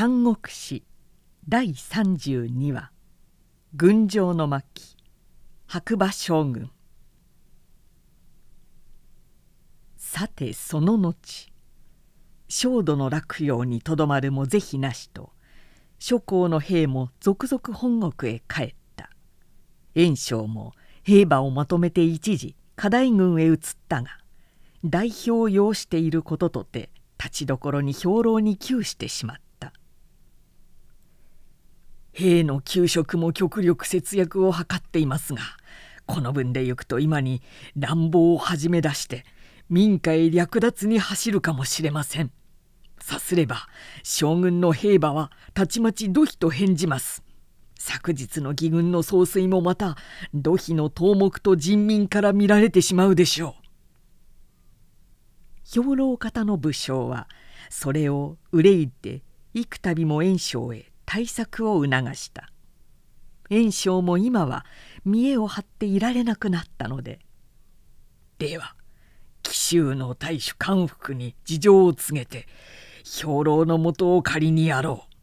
三国史第32話「群青の巻白馬将軍」さてその後焦土の落葉にとどまるも是非なしと諸侯の兵も続々本国へ帰った袁紹も兵馬をまとめて一時課題軍へ移ったが代表を要していることとて立ちどころに兵糧に窮してしまった。兵の給食も極力節約を図っていますがこの分で行くと今に乱暴を始め出して民家へ略奪に走るかもしれません。さすれば将軍の兵馬はたちまち土肥と返じます。昨日の義軍の総帥もまた土肥の頭目と人民から見られてしまうでしょう。兵糧方の武将はそれを憂いて幾度も袁紹へ対策を促した。袁紹も今は見栄を張っていられなくなったので「では紀州の大主官服に事情を告げて兵糧の元を借りにやろう」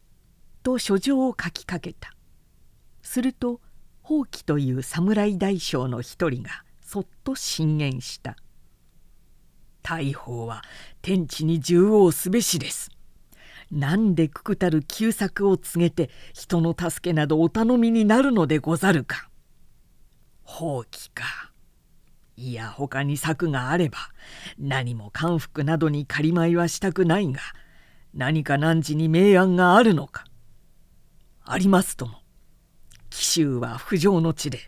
と書状を書きかけた。すると宝器という侍大将の一人がそっと進言した「大砲は天地に縦横すべしです」何でくくたる旧策を告げて人の助けなどお頼みになるのでござるか。放棄か。いや他に策があれば何も官服などに仮米はしたくないが何か汝に明暗があるのか。ありますとも。紀州は不条の地で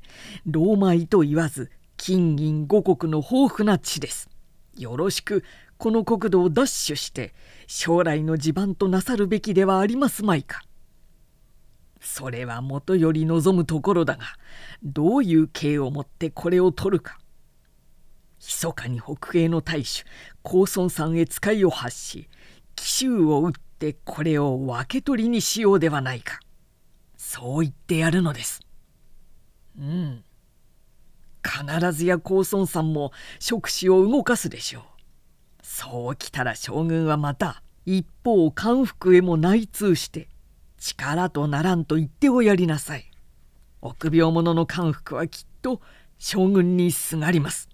老米と言わず金銀五国の豊富な地です。よろしくこの国土を奪取して将来の地盤となさるべきではありますまいか。それはもとより望むところだがどういう刑をもってこれを取るか。密かに北平の大主高孫さんへ使いを発し紀州を打ってこれを分け取りにしようではないか。そう言ってやるのです。うん。必ずや高孫さんも触手を動かすでしょう。そうきたら将軍はまた一方官服へも内通して力とならんと言っておやりなさい。臆病者の官服はきっと将軍にすがります。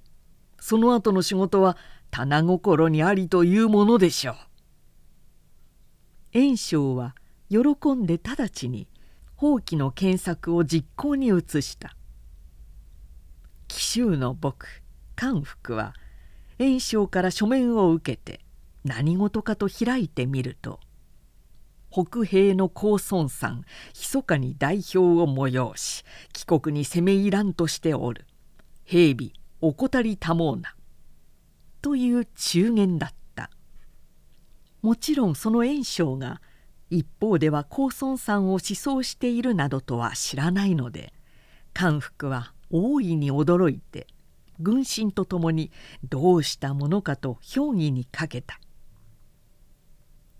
その後の仕事は棚心にありというものでしょう。袁紹は喜んで直ちに放棄の検索を実行に移した。紀州の僕官服は袁紹から書面を受けて何事かと開いてみると北平の高孫さん密かに代表を催し帰国に攻め入らんとしておる。兵備怠りたもうな。という中言だった。もちろんその袁紹が一方では高孫さんを思想しているなどとは知らないので官服は大いに驚いて軍神と共にどうしたものかと評議にかけた。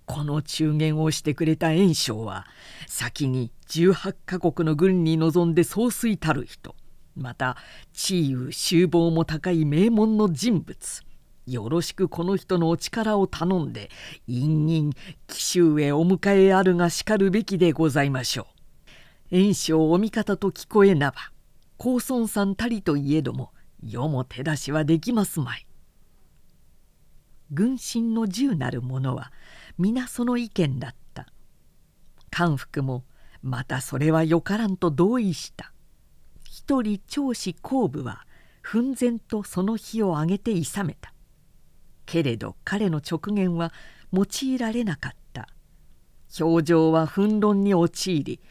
この中言をしてくれた袁紹は先に18カ国の軍に臨んで総帥たる人。また地位修謀も高い名門の人物。よろしくこの人のお力を頼んで陰々紀州へお迎えあるがしかるべきでございましょう。袁紹お味方と聞こえなば高孫さんたりといえども世も手出しはできますまい。軍神の銃なる者は皆その意見だった。官服もまたそれはよからんと同意した。一人長子後部は奮然とその日を挙げていさめた。けれど彼の直言は用いられなかった。表情は憤論に陥り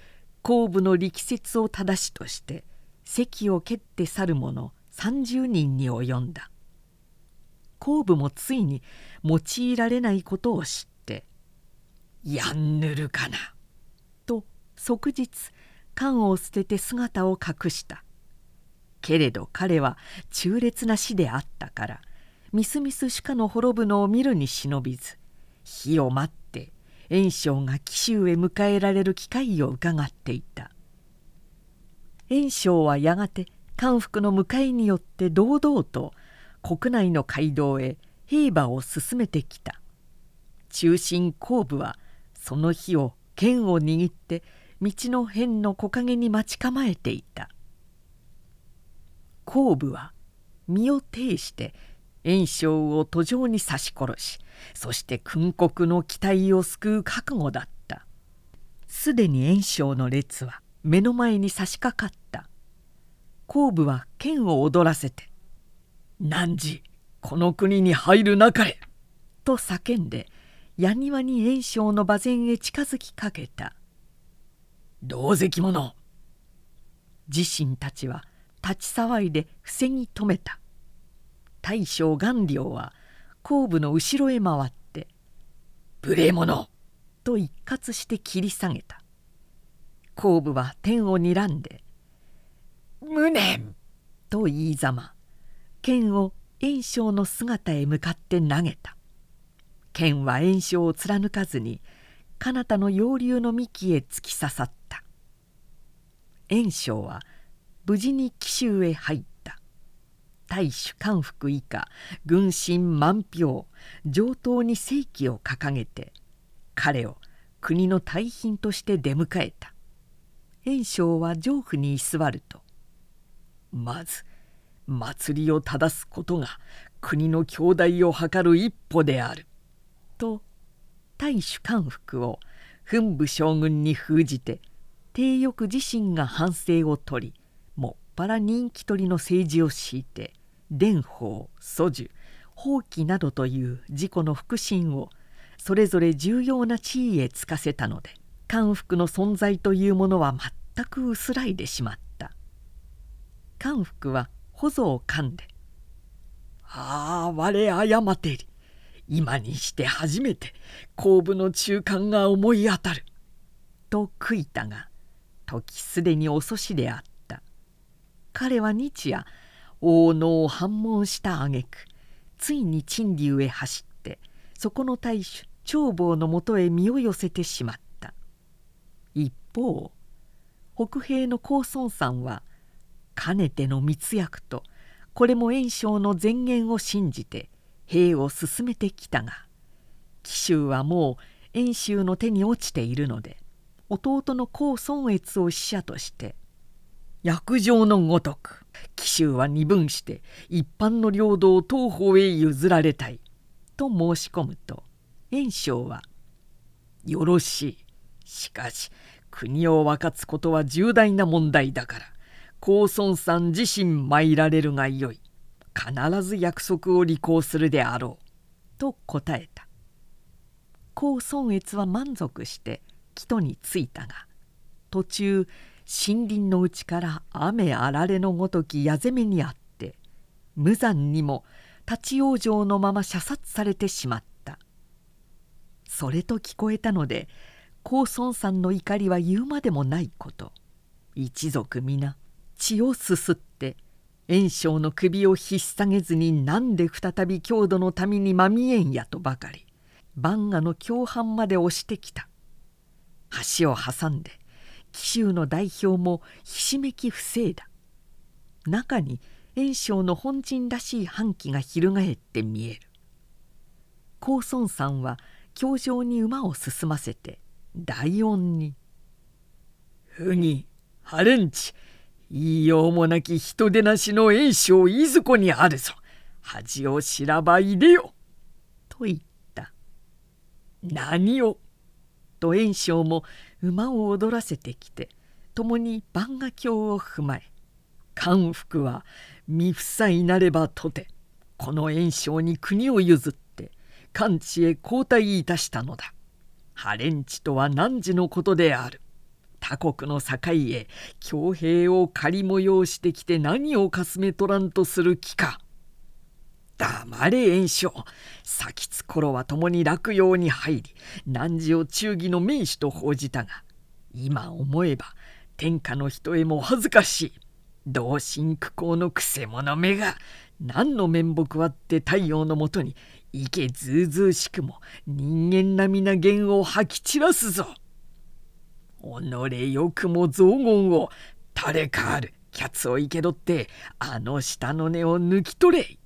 後部の力説を正しとして席を蹴って去る者30人に及んだ。後部もついに用いられないことを知って「やんぬるかな」と即日缶を捨てて姿を隠した。けれど彼は忠烈な死であったからみすみすしかの滅ぶのを見るに忍びず火を待って袁紹が紀州へ迎えられる機会を伺っていた。袁紹はやがて官服の迎えによって堂々と国内の街道へ兵馬を進めてきた。中心後部はその日を剣を握って道の辺の木陰に待ち構えていた。後部は身を挺して炎章を途上に刺し殺しそして訓国の期待を救う覚悟だった。すでに炎章の列は目の前に差し掛かった。後部は剣を踊らせて「汝この国に入るなかれ!」と叫んで矢庭に炎章の馬前へ近づきかけた「同席者!」自身たちは立ち騒いで防ぎ止めた大将顔料は後部の後ろへ回って「無礼者!」と一括して切り下げた後部は天を睨んで「無念!」と言いざま剣を炎章の姿へ向かって投げた。剣は炎章を貫かずに彼方の楊柳の幹へ突き刺さった。炎章は無事に紀州へ入った。大主官服以下軍神満票上等に正規を掲げて彼を国の大賓として出迎えた。炎章は上府に居座るとまず祭りを正すことが国の兄弟を図る一歩である。と大主官服を奮武将軍に封じて帝翼自身が反省を取りもっぱら人気取りの政治を敷いて蓮舫祖樹放棄などという自己の腹心をそれぞれ重要な地位へつかせたので官服の存在というものは全く薄らいでしまった官服は保蔵を噛んで「ああ我誤てり今にして初めて後部の中間が思い当たる」と悔いたが時すでに遅しであった。彼は日夜大野を反問した挙句ついに陳竜へ走ってそこの大主長坊のもとへ身を寄せてしまった。一方北平の高孫さんはかねての密約とこれも炎章の前言を信じて兵を進めてきたが紀州はもう遠州の手に落ちているので弟の高孫越を使者として約定のごとく紀州は二分して一般の領土を東方へ譲られたいと申し込むと炎章は「よろしい。しかし国を分かつことは重大な問題だから。高孫さん自身参られるがよい。必ず約束を履行するであろう」と答えた。高孫越は満足して木戸に着いたが途中森林のうちから雨あられのごとき矢攻めにあって無残にも立ち往生のまま射殺されてしまった。それと聞こえたので高孫さんの怒りは言うまでもないこと。一族皆血をすすって炎章の首を引っ提げずになんで再び郷土の民にまみえんやとばかり万賀の共犯まで押してきた。橋を挟んで紀州の代表もひしめき防いだ。中に炎章の本陣らしい反旗が翻って見える。高孫さんは教場に馬を進ませて大音に「ふぎハレンチ言いようもなき人出なしの炎章いずこにあるぞ恥を知らばいでよ」と言った「何を?」と炎章も馬を踊らせてきて共に万画鏡を踏まえ官服は未負債なればとてこの炎章に国を譲って官地へ交代いたしたのだ。ハレンチとは汝のことである。他国の境へ強兵を借り催してきて何をかすめ取らんとする気か。黙れ炎章先つ頃は共に落葉に入り汝を忠義の名手と報じたが今思えば天下の人へも恥ずかしい同心苦行のくせ者めが何の面目あって太陽のもとにいけずうずうしくも人間並みな言を吐き散らすぞ。己よくも雑言を誰かあるキャツを生け取ってあの下の根を抜き取れ。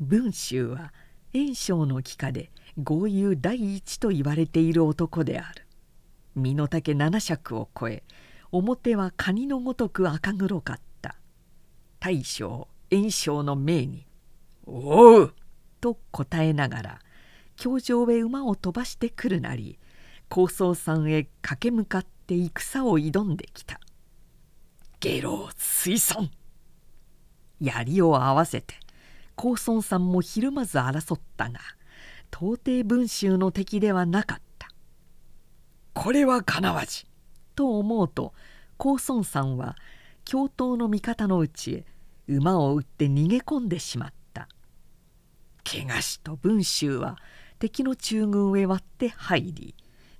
文集は炎章の帰化で豪遊第一と言われている男である身の丈七尺を超え表はカニのごとく赤黒かった大将炎章の命に「おう!」と答えながら教場へ馬を飛ばしてくるなり高僧さんへ駆け向かって戦を挑んできた。下郎水村槍を合わせて高孫さんもひるまず争ったが到底文集の敵ではなかった。これはかなわじ。と思うと高孫さんは教頭の味方のうちへ馬を打って逃げ込んでしまった。怪我しと文集は敵の中軍へ割って入り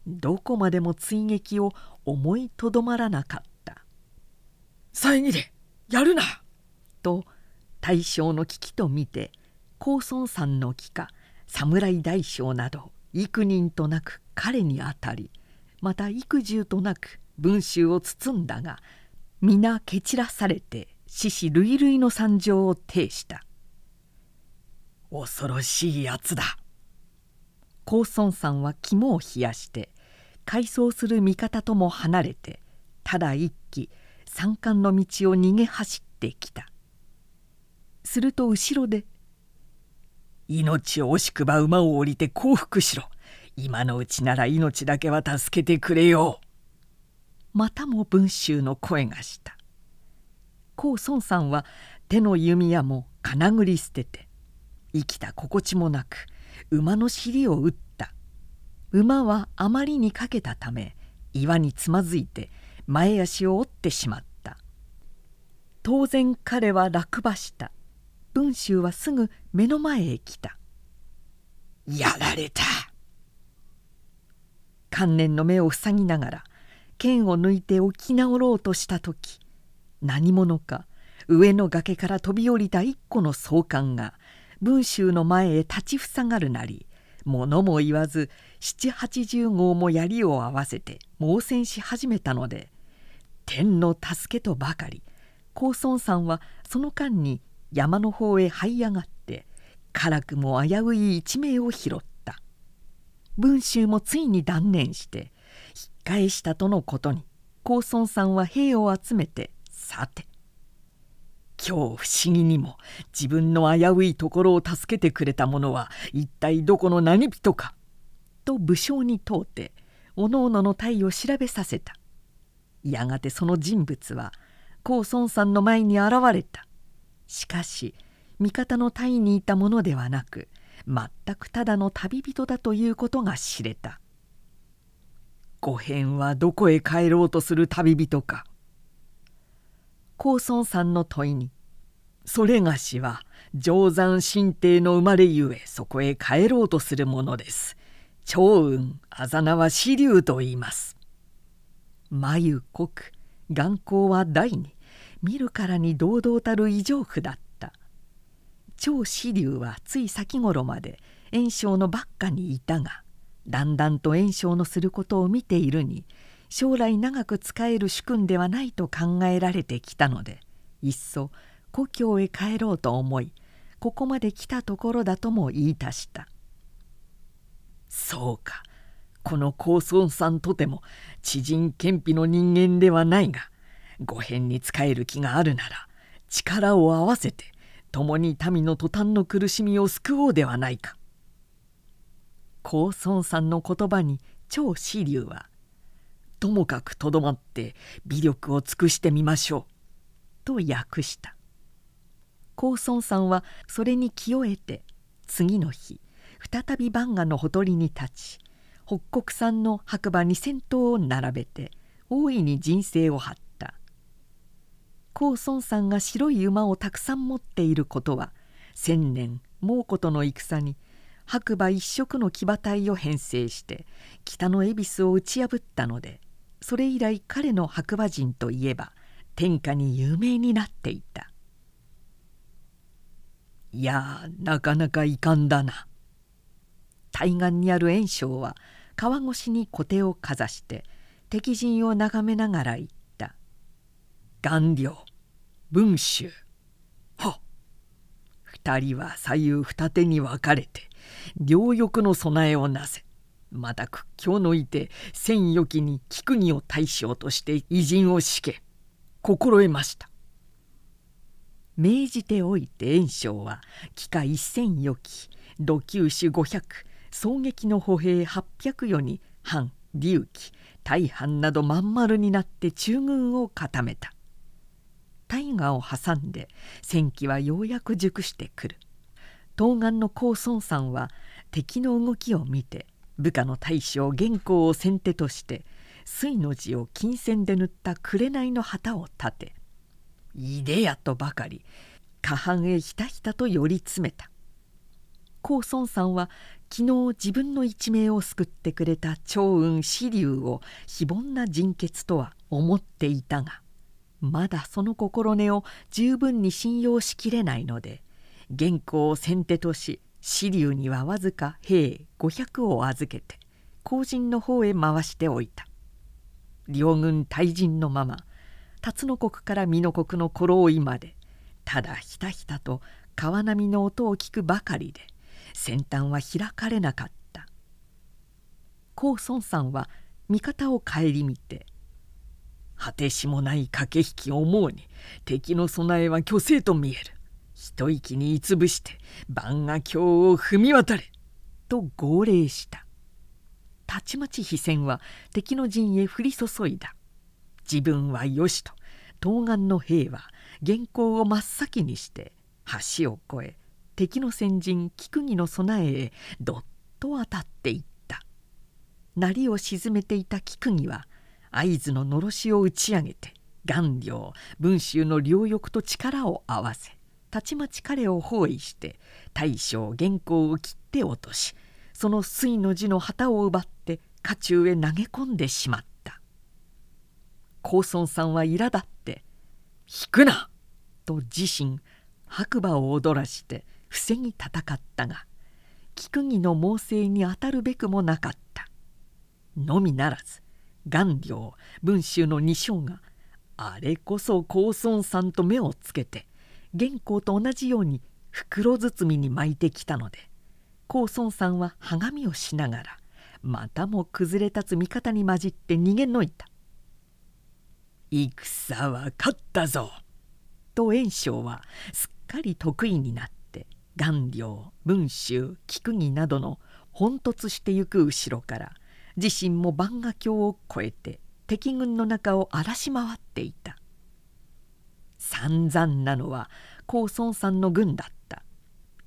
どこまでも追撃を思いとどまらなかった「遮れやるな!」と大将の危機と見て高孫さんの帰化侍大将など幾人となく彼にあたりまた幾重となく文集を包んだが皆蹴散らされて獅子類々の惨状を呈した。恐ろしいやつだ高孫さんは肝を冷やして改装する味方とも離れてただ一騎山間の道を逃げ走ってきた。すると後ろで「命を惜しくば馬を降りて降伏しろ。今のうちなら命だけは助けてくれよ」またも文集の声がした。高孫さんは手の弓矢も金繰り捨てて生きた心地もなく馬の尻を打った。馬はあまりにかけたため岩につまずいて前足を折ってしまった。当然彼は落馬した。文集はすぐ目の前へ来た「やられた!」観念の目を塞ぎながら剣を抜いて起き直ろうとした時何者か上の崖から飛び降りた一個の総監が文集の前へ立ちふさがるなり物も言わず七八十号も槍を合わせて猛戦し始めたので天の助けとばかり。高孫さんはその間に山の方へ這い上がって辛くも危うい一命を拾った。文集もついに断念して引っ返したとのことに高孫さんは兵を集めてさて今日不思議にも自分の危ういところを助けてくれた者は一体どこの何人かと武将に問うておのおのの体を調べさせた。やがてその人物は高孫さんの前に現れた。しかし味方の隊にいたものではなく全くただの旅人だということが知れた「五辺はどこへ帰ろうとする旅人か」高孫さんの問いに「それがしは定山神帝の生まれゆえそこへ帰ろうとするものです」「長雲あざなは支流と言います」眉濃く眼光は大に見るからに堂々たる異常譜だった。長子竜はつい先頃まで炎症のばっかにいたがだんだんと炎症のすることを見ているに将来長く仕える主君ではないと考えられてきたのでいっそ故郷へ帰ろうと思いここまで来たところだとも言いたしたそうかこの高孫さんとても知人謙卑の人間ではないが御辺に仕える気があるなら力を合わせて共に民の途端の苦しみを救おうではないか。高孫さんの言葉に張子竜は「ともかくとどまって微力を尽くしてみましょう」と訳した。高孫さんはそれに気を得て次の日再び番賀のほとりに立ち北国産の白馬2,000頭を並べて大いに人生を張った。高孫さんが白い馬をたくさん持っていることは千年蒙古との戦に白馬一色の騎馬隊を編成して北の恵比寿を打ち破ったのでそれ以来彼の白馬人といえば天下に有名になっていた。いやなかなか遺憾だな。対岸にある炎章は川越しに小手をかざして敵陣を眺めながら言った。顔料文集は二人は左右二手に分かれて両翼の備えをなせ。また屈強のいて千余期に菊木を大将として偉人をしけ心得ました。命じておいて袁紹は帰化一千余期土球種500双撃の歩兵800余に反隆起大藩などまん丸になって中軍を固めた。大河を挟んで戦機はようやく熟してくる。東岸の高孫さんは敵の動きを見て部下の大将元寇を先手として水の字を金線で塗った紅の旗を立て「いでや」とばかり下半へひたひたと寄り詰めた。高孫さんは昨日自分の一命を救ってくれた長雲紫龍を非凡な人傑とは思っていたがまだその心根を十分に信用しきれないので元寇を先手とし紫龍にはわずか兵500を預けて後陣の方へ回しておいた。両軍退陣のまま辰野国から美濃国の頃追いまでただひたひたと川波の音を聞くばかりで先端は開かれなかった。高孫さんは味方を顧みて「果てしもない駆け引きを思うに敵の備えは虚勢と見える。一息にいつぶして万賀橋を踏み渡れ」と号令した。たちまち飛船は敵の陣へ降り注いだ。自分はよしと東岸の兵は元寇を真っ先にして橋を越え敵の先陣菊木の備えへどっと当たっていった。鳴りを沈めていた菊木は会津ののろしを打ち上げて顔料文州の両翼と力を合わせたちまち彼を包囲して大将元寇を切って落としその水の字の旗を奪って家中へ投げ込んでしまった高孫さんは苛立って「引くな!」と自身白馬を踊らして防ぎ戦ったが菊木の猛省に当たるべくもなかったのみならず顔料文州の二将があれこそ高孫さんと目をつけて元寇と同じように袋包みに巻いてきたので高孫さんははがみをしながらまたも崩れ立つ味方に混じって逃げのいた「戦は勝ったぞ!」と袁紹はすっかり得意になって顔料文州菊木などの奔突してゆく後ろから自身も万賀橋を越えて敵軍の中を荒らし回っていた散々なのは高孫さんの軍だった。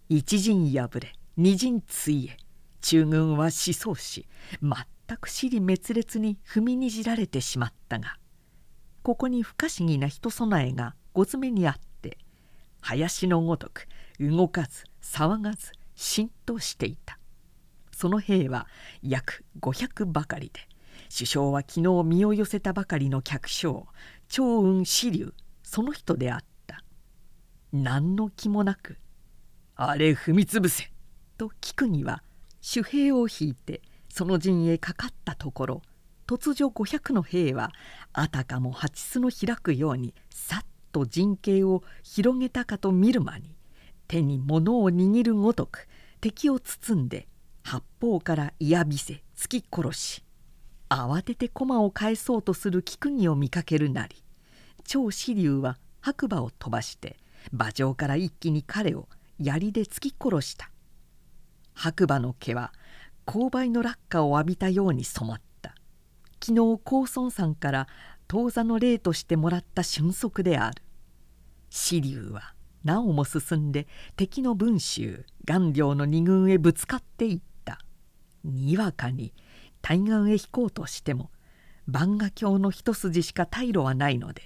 一陣破れ二陣ついえ中軍は死相し全く尻滅裂に踏みにじられてしまったがここに不可思議な人備えがご詰めにあって林のごとく動かず騒がず浸透していた。その兵は約500ばかりで首相は昨日身を寄せたばかりの客将長雲支流その人であった。何の気もなく「あれ踏みつぶせ」と聞くには主兵を引いてその陣へかかったところ突如500の兵はあたかも蜂巣の開くようにさっと陣形を広げたかと見る間に手に物を握るごとく敵を包んで八方から嫌びせ突き殺し慌てて駒を返そうとする菊木を見かけるなり長支流は白馬を飛ばして馬上から一気に彼を槍で突き殺した。白馬の毛は勾配の落下を浴びたように染まった。昨日高孫さんから当座の例としてもらった俊足である。支流はなおも進んで敵の文州顔料の二軍へぶつかっていった。にわかに対岸へ引こうとしても万賀橋の一筋しか退路はないので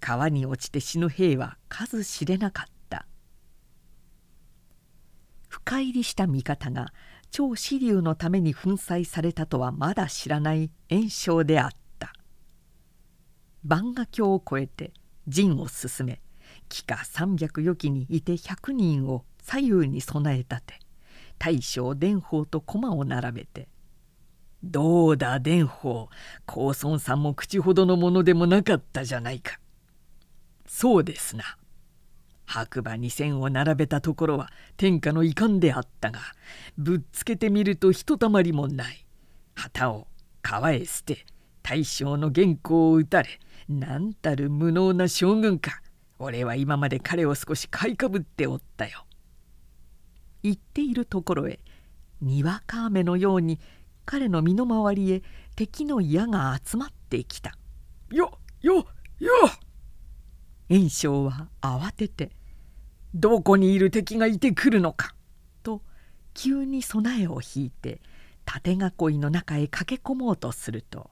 川に落ちて死ぬ兵は数知れなかった。深入りした味方が超支流のために粉砕されたとはまだ知らない炎症であった。万賀橋を越えて陣を進め帰化300余期にいて100人を左右に備え立て大将伝法と駒を並べて「どうだ伝法高孫さんも口ほどのものでもなかったじゃないか」「そうですな」白馬に線を並べたところは天下の遺憾であったがぶっつけてみるとひとたまりもない旗を川へ捨て大将の原稿を打たれ何たる無能な将軍か俺は今まで彼を少し買いかぶっておったよ。言っているところへにわか雨のように彼の身の回りへ敵の矢が集まってきた。よよよっ炎章は慌てて「どこにいる敵がいてくるのか」と急に備えを引いて縦囲いの中へ駆け込もうとすると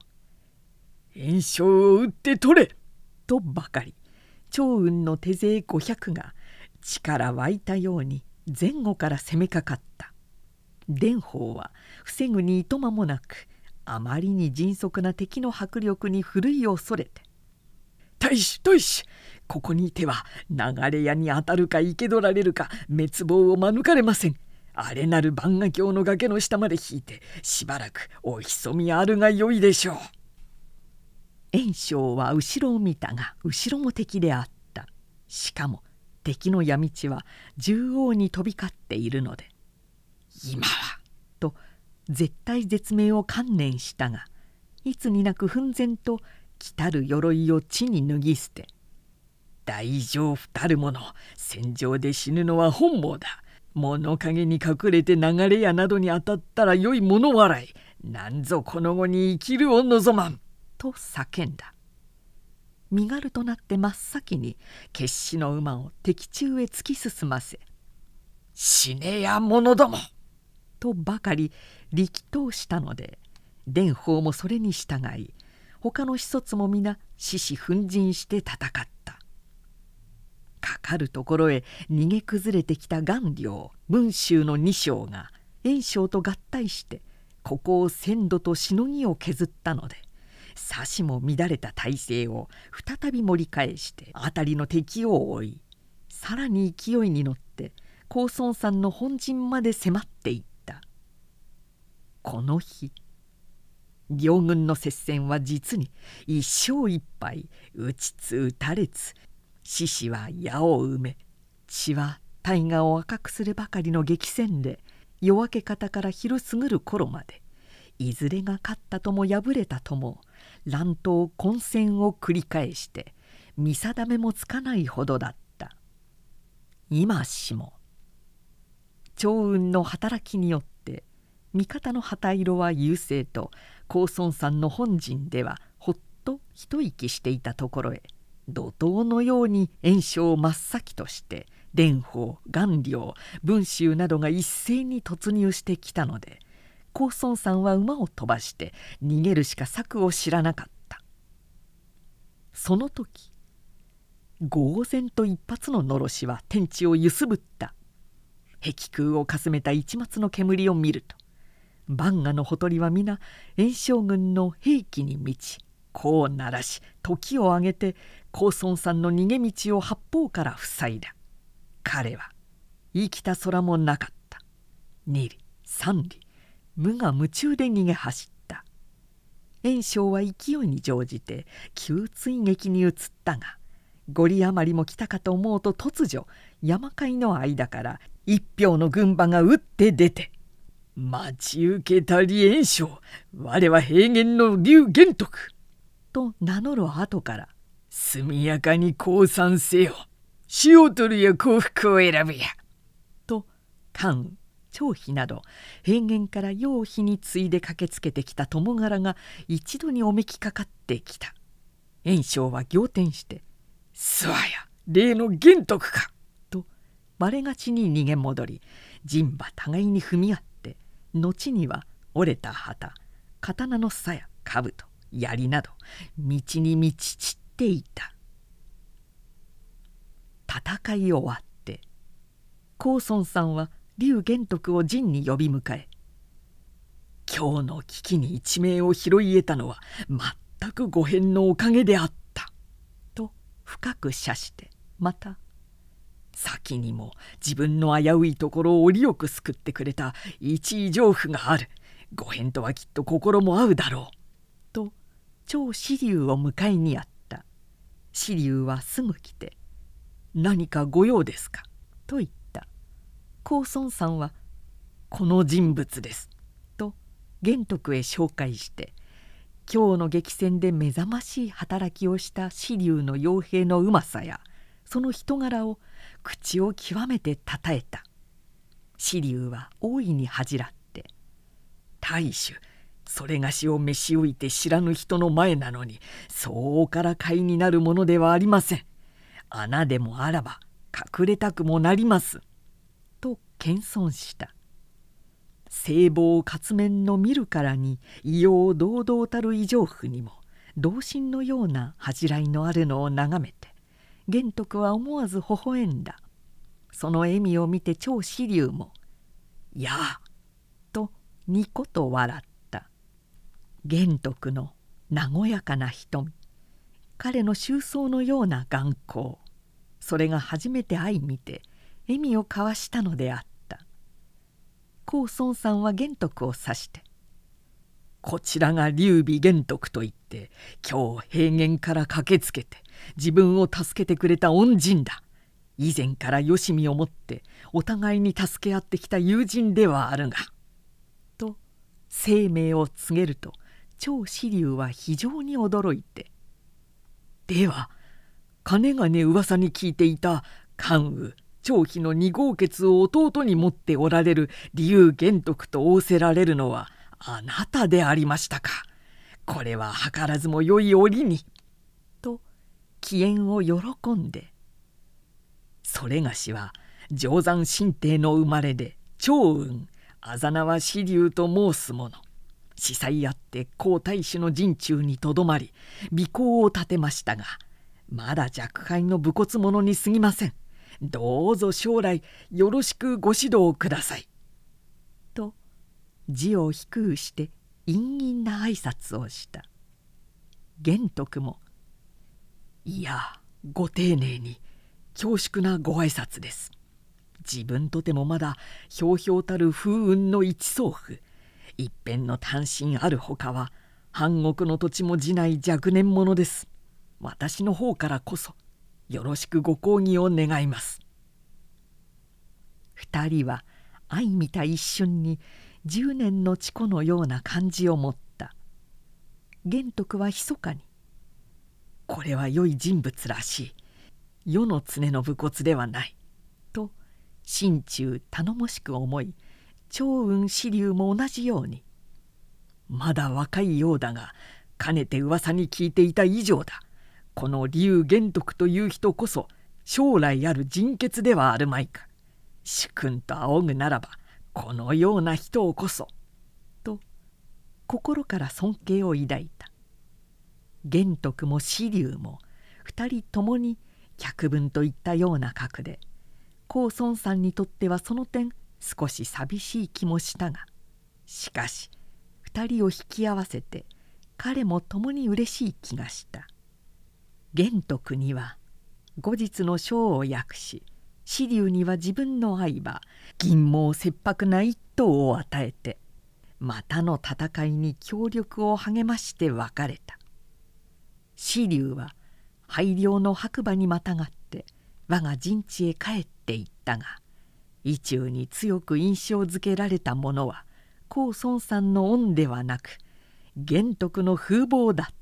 「炎章を撃って取れ!」とばかり趙雲の手勢500が力湧いたように前後から攻めかかった蓮舫は防ぐにいとまもなくあまりに迅速な敵の迫力にふるい恐れて「大使大使ここにいては流れ屋に当たるか生け取られるか滅亡を免れません。あれなる万画鏡の崖の下まで引いてしばらくお潜みあるがよいでしょう。炎章は後ろを見たが後ろも敵であった。しかも敵の闇地は縦横に飛び交っているので「今は」と絶対絶命を観念したがいつになく奮然と来たる鎧を地に脱ぎ捨て大丈夫たるもの戦場で死ぬのは本望だ物陰に隠れて流れやなどに当たったらよい物笑いなんぞこの後に生きるを望まん」と叫んだ身軽となって真っ先に決死の馬を敵中へ突き進ませ「死ねや者ども!」とばかり力投したので蓮舫もそれに従い他の子孫も皆獅子奮陣して戦った。かかるところへ逃げ崩れてきた顔料文州の二将が炎章と合体してここを鮮度としのぎを削ったので差しも乱れた体勢を再び盛り返して辺りの敵を追いさらに勢いに乗って高孫山の本陣まで迫っていった。この日両軍の接戦は実に一勝一敗打ちつ打たれつ獅子は矢を埋め血は大河を赤くするばかりの激戦で夜明け方から昼過ぐる頃までいずれが勝ったとも敗れたとも乱闘混戦を繰り返して見定めもつかないほどだった。今しも趙雲の働きによって味方の旗色は優勢と高孫山の本陣ではほっと一息していたところへ怒涛のように炎症を真っ先として蓮舫顔料文州などが一斉に突入してきたので高孫さんは馬を飛ばして逃げるしか策を知らなかった。その時呆然と一発ののろしは天地を揺すぶった。壁空をかすめた一抹の煙を見ると万賀のほとりは皆炎将軍の兵器に満ちこう鳴らし時を上げて高孫さんの逃げ道を八方から塞いだ。彼は生きた空もなかった。二里三里無我夢中で逃げ走った。炎章は勢いに乗じて急追撃に移ったが五里余りも来たかと思うと突如山海の間から一票の軍馬が打って出て「待ち受けたり炎章我は平原の竜玄徳」と名乗る後から「速やかに降参せよ。塩取るや幸福を選ぶや」と関羽張飛など平原から陽飛に次いで駆けつけてきた友柄が一度におめきかかってきた。炎章は仰天して「諏訪や例の玄徳か!」とバレがちに逃げ戻り陣馬互いに踏み合って後には折れた旗刀の鞘兜槍など道に満ち散っていた。戦い終わって高孫さんは劉玄徳を陣に呼び迎え今日の危機に一命を拾い得たのは全くご返のおかげであった」と深く謝してまた先にも自分の危ういところを折よく救ってくれた一位上夫がある。ご返とはきっと心も合うだろう。と長子竜を迎えにやった。子竜はすぐ来て何かご用ですか?」と言った。高孫さんは「この人物です」と玄徳へ紹介して今日の激戦で目覚ましい働きをした紫龍の傭兵のうまさやその人柄を口を極めてたたえた。紫龍は大いに恥じらって「大主それがしを召し置いて知らぬ人の前なのにそうからかいになるものではありません。穴でもあらば隠れたくもなります」と謙遜した。聖望活面の見るからに異様堂々たる異常婦にも同心のような恥じらいのあるのを眺めて玄徳は思わず微笑んだ。その笑みを見て長子龍も「やあ」とにこと笑った。玄徳の和やかな瞳。彼の周想のような眼光。それが初めて相見て笑みを交わしたのであった。高孫さんは玄徳を指して「こちらが劉備玄徳といって今日平原から駆けつけて自分を助けてくれた恩人だ。以前からよしみを持ってお互いに助け合ってきた友人ではあるが」と生命を告げると長子龍は非常に驚いて「ではかねがね噂に聞いていた関羽長妃の二号決を弟に持っておられる竜玄徳と仰せられるのはあなたでありましたか。これは図らずも良い折に。と機嫌を喜んでそれがしは定山神帝の生まれで長雲あざなは支流と申す者司祭あって皇太子の陣中にとどまり尾行を立てましたがまだ若輩の武骨者にすぎませんどうぞ将来よろしくご指導ください」字を低うして陰陰な挨拶をした玄徳も「いやご丁寧に恐縮なご挨拶です」自分とてもまだひょうひょうたる風雲の一層府一辺の単身あるほかは半国の土地も地内若年者です。私の方からこそよろしくご講義を願います。二人は相見た一瞬に十年の稚子のような感じを持った。玄徳は密かに「これは良い人物らしい。世の常の武骨ではない」と心中頼もしく思い長雲支流も同じようにまだ若いようだがかねて噂に聞いていた以上だ。この竜玄徳という人こそ将来ある人傑ではあるまいか。主君と仰ぐならばこのような人をこそ」と心から尊敬を抱いた。玄徳も支流も二人ともに客分といったような格で高孫さんにとってはその点少し寂しい気もしたがしかし2人を引き合わせて彼も共に嬉しい気がした。玄徳には後日の章を訳し紫龍には自分の相場銀毛切迫な一頭を与えてまたの戦いに協力を励まして別れた紫龍は拝領の白馬にまたがって我が陣地へ帰っていったが意中に強く印象づけられたものは高孫さんの恩ではなく玄徳の風貌だった。